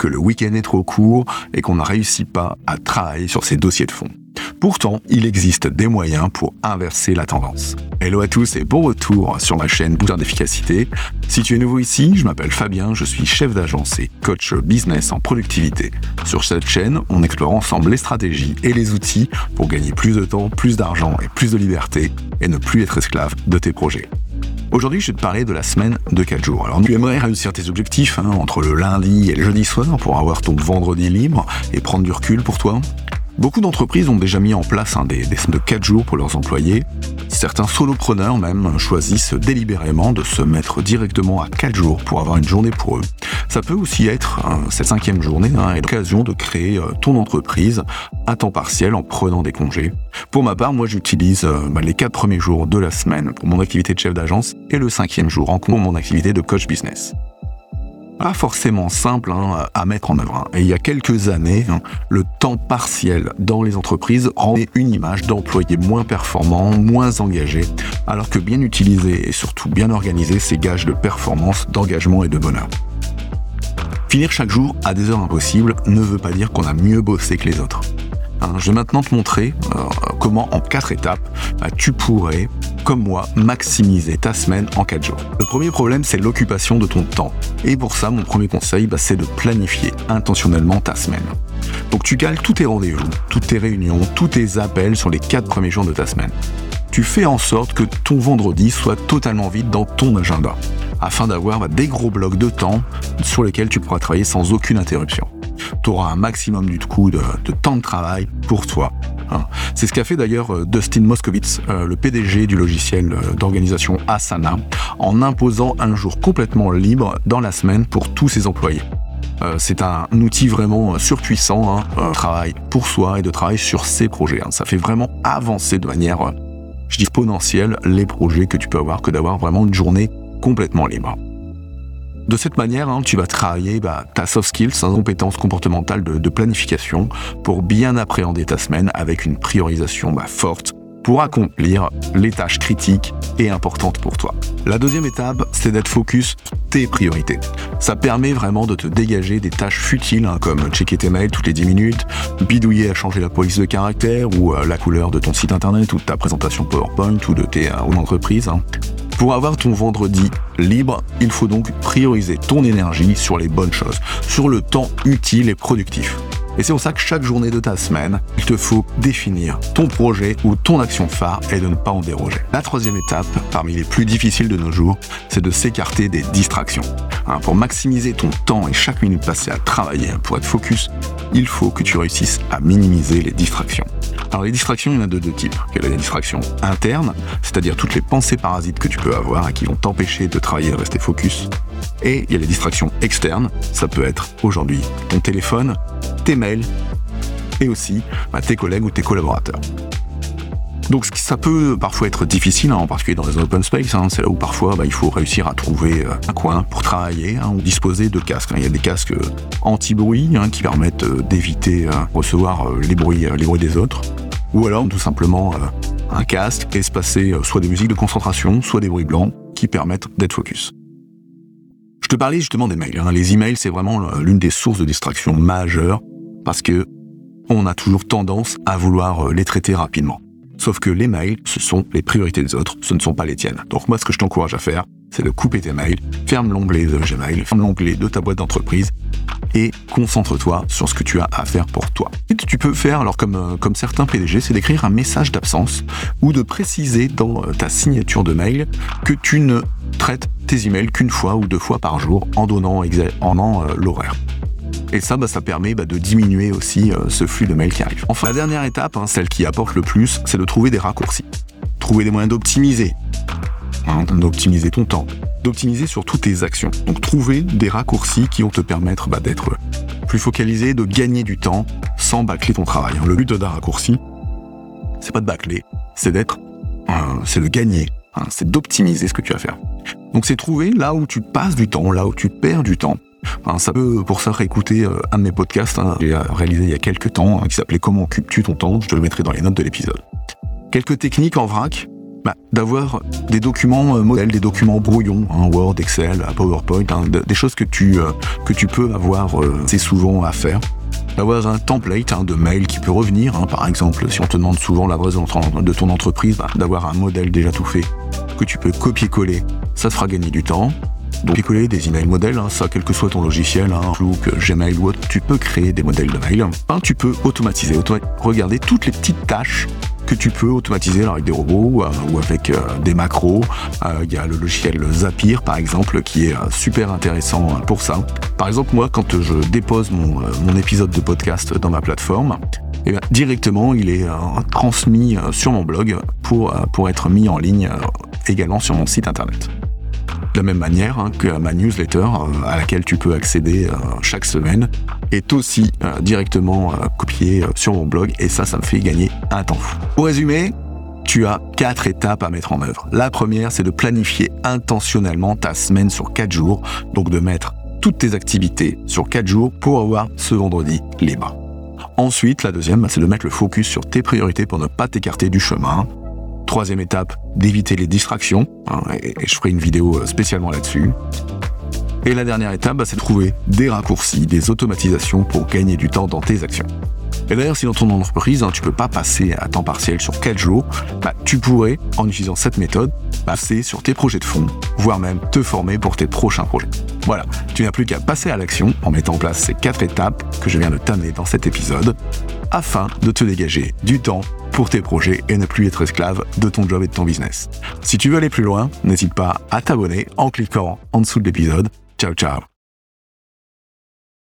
que le week-end est trop court et qu'on n'a réussi pas à travailler sur ces dossiers de fond. Pourtant, il existe des moyens pour inverser la tendance. Hello à tous et bon retour sur ma chaîne Booster d'efficacité. Si tu es nouveau ici, je m'appelle Fabien, je suis chef d'agence et coach business en productivité. Sur cette chaîne, on explore ensemble les stratégies et les outils pour gagner plus de temps, plus d'argent et plus de liberté et ne plus être esclave de tes projets. Aujourd'hui, je vais te parler de la semaine de 4 jours. Alors, tu aimerais réussir tes objectifs hein, entre le lundi et le jeudi soir pour avoir ton vendredi libre et prendre du recul pour toi? Beaucoup d'entreprises ont déjà mis en place un des, des semaines de 4 jours pour leurs employés. Certains solopreneurs même choisissent délibérément de se mettre directement à 4 jours pour avoir une journée pour eux. Ça peut aussi être hein, cette cinquième journée hein, l'occasion de créer euh, ton entreprise à temps partiel en prenant des congés. Pour ma part, moi j'utilise euh, bah, les 4 premiers jours de la semaine pour mon activité de chef d'agence et le cinquième jour en cours mon activité de coach business pas forcément simple hein, à mettre en œuvre. Hein. Et il y a quelques années, hein, le temps partiel dans les entreprises rendait une image d'employés moins performants, moins engagés, alors que bien utilisé et surtout bien organisé, c'est gage de performance, d'engagement et de bonheur. Finir chaque jour à des heures impossibles ne veut pas dire qu'on a mieux bossé que les autres. Hein, je vais maintenant te montrer euh, comment en quatre étapes bah, tu pourrais, comme moi, maximiser ta semaine en quatre jours. Le premier problème, c'est l'occupation de ton temps. Et pour ça, mon premier conseil, bah, c'est de planifier intentionnellement ta semaine. Donc tu cales tous tes rendez-vous, toutes tes réunions, tous tes appels sur les quatre premiers jours de ta semaine. Tu fais en sorte que ton vendredi soit totalement vide dans ton agenda, afin d'avoir bah, des gros blocs de temps sur lesquels tu pourras travailler sans aucune interruption tu auras un maximum du coup de, temps de travail pour toi. Hein. C'est ce qu'a fait d'ailleurs euh, Dustin Moskowitz, euh, le PDG du logiciel euh, d'organisation Asana, en imposant un jour complètement libre dans la semaine pour tous ses employés. c'est un outil vraiment surpuissant, hein, travail pour soi et de travail sur ses projets. Hein. Ça fait vraiment avancer de manière, je dis exponentielle, les projets que tu peux avoir que d'avoir vraiment une journée complètement libre. De cette manière, hein, tu vas travailler bah, ta soft skills, ta compétence comportementale de, planification pour bien appréhender ta semaine avec une priorisation bah, forte pour accomplir les tâches critiques et importantes pour toi. La deuxième étape, c'est d'être focus tes priorités. Ça permet vraiment de te dégager des tâches futiles hein, comme checker tes mails toutes les 10 minutes, bidouiller à changer la police de caractère ou euh, la couleur de ton site internet ou de ta présentation PowerPoint ou de tes euh, entreprises. Pour avoir ton vendredi libre, il faut donc prioriser ton énergie sur les bonnes choses, sur le temps utile et productif. Et c'est pour ça que chaque journée de ta semaine, il te faut définir ton projet ou ton action phare et de ne pas en déroger. La troisième étape, parmi les plus difficiles de nos jours, c'est de s'écarter des distractions. Hein, pour maximiser ton temps et chaque minute passée à travailler, pour être focus, il faut que tu réussisses à minimiser les distractions. Alors les distractions, il y en a de deux types. Il y a les distractions internes, c'est-à-dire toutes les pensées parasites que tu peux avoir et qui vont t'empêcher de travailler et de rester focus. Et il y a les distractions externes, ça peut être aujourd'hui ton téléphone, tes mails et aussi bah, tes collègues ou tes collaborateurs. Donc ça peut parfois être difficile, hein, en particulier dans les open space, hein, c'est là où parfois bah, il faut réussir à trouver euh, un coin pour travailler hein, ou disposer de casques. Il y a des casques euh, anti-bruit qui permettent euh, d'éviter recevoir les bruits, les bruits des autres. Ou alors tout simplement un casque espacer soit des musiques de concentration, soit des bruits blancs qui permettent d'être focus. Je te parlais justement des mails. Les emails, c'est vraiment l'une des sources de distraction majeures parce que on a toujours tendance à vouloir les traiter rapidement. Sauf que les mails, ce sont les priorités des autres, ce ne sont pas les tiennes. Donc moi, ce que je t'encourage à faire, c'est de couper tes mails, ferme l'onglet de Gmail, ferme l'onglet de ta boîte d'entreprise et concentre-toi sur ce que tu as à faire pour toi. Et tu peux faire, alors comme, euh, certains PDG, c'est d'écrire un message d'absence ou de préciser dans euh, ta signature de mail que tu ne traites tes emails qu'une fois ou deux fois par jour en donnant, euh, l'horaire. Et ça, bah, ça permet bah, de diminuer aussi euh, ce flux de mails qui arrive. Enfin, la dernière étape, hein, celle qui apporte le plus, c'est de trouver des raccourcis. Trouver des moyens d'optimiser. Hein, d'optimiser ton temps. D'optimiser sur toutes tes actions. Donc trouver des raccourcis qui vont te permettre bah, d'être plus focalisé, de gagner du temps sans bâcler ton travail. Le but d'un raccourci, c'est pas de bâcler, c'est d'être, euh, c'est de gagner, hein, c'est d'optimiser ce que tu vas faire. Donc c'est trouver là où tu passes du temps, là où tu perds du temps. Hein, ça peut pour ça réécouter euh, un de mes podcasts hein, j'ai réalisé il y a quelques temps qui s'appelait Comment occupes-tu ton temps? Je te le mettrai dans les notes de l'épisode. Quelques techniques en vrac bah, d'avoir des documents euh, modèles, des documents brouillons, hein, Word, Excel, PowerPoint, hein, des choses que tu, euh, que tu peux avoir euh, assez souvent à faire. D'avoir un template hein, de mail qui peut revenir, par exemple, si on te demande souvent l'adresse de ton entreprise, bah, d'avoir un modèle déjà tout fait que tu peux copier-coller, ça te fera gagner du temps. Donc, copier-coller des emails modèles, ça, quel que soit ton logiciel, Outlook, Gmail ou autre, tu peux créer des modèles de mail. tu peux automatiser, regarder toutes les petites tâches que tu peux automatiser avec des robots euh, ou avec euh, des macros. Euh, il y a le logiciel Zapier par exemple qui est super intéressant pour ça. Par exemple moi quand je dépose mon, épisode de podcast dans ma plateforme, eh directement il est transmis sur mon blog pour, pour être mis en ligne également sur mon site internet la même manière hein, que ma newsletter euh, à laquelle tu peux accéder euh, chaque semaine est aussi euh, directement copiée sur mon blog et ça, ça me fait gagner un temps fou. Pour résumer, tu as quatre étapes à mettre en œuvre. La première, c'est de planifier intentionnellement ta semaine sur quatre jours, donc de mettre toutes tes activités sur quatre jours pour avoir ce vendredi libre. Ensuite, la deuxième, c'est de mettre le focus sur tes priorités pour ne pas t'écarter du chemin. Troisième étape, d'éviter les distractions. Hein, et, je ferai une vidéo euh, spécialement là-dessus. Et la dernière étape, bah, c'est de trouver des raccourcis, des automatisations pour gagner du temps dans tes actions. Et d'ailleurs, si dans ton entreprise, hein, tu peux pas passer à temps partiel sur 4 jours, bah, tu pourrais, en utilisant cette méthode, passer sur tes projets de fond, voire même te former pour tes prochains projets. Voilà, tu n'as plus qu'à passer à l'action en mettant en place ces quatre étapes que je viens de t'amener dans cet épisode, afin de te dégager du temps pour tes projets et ne plus être esclave de ton job et de ton business. Si tu veux aller plus loin, n'hésite pas à t'abonner en cliquant en dessous de l'épisode. Ciao ciao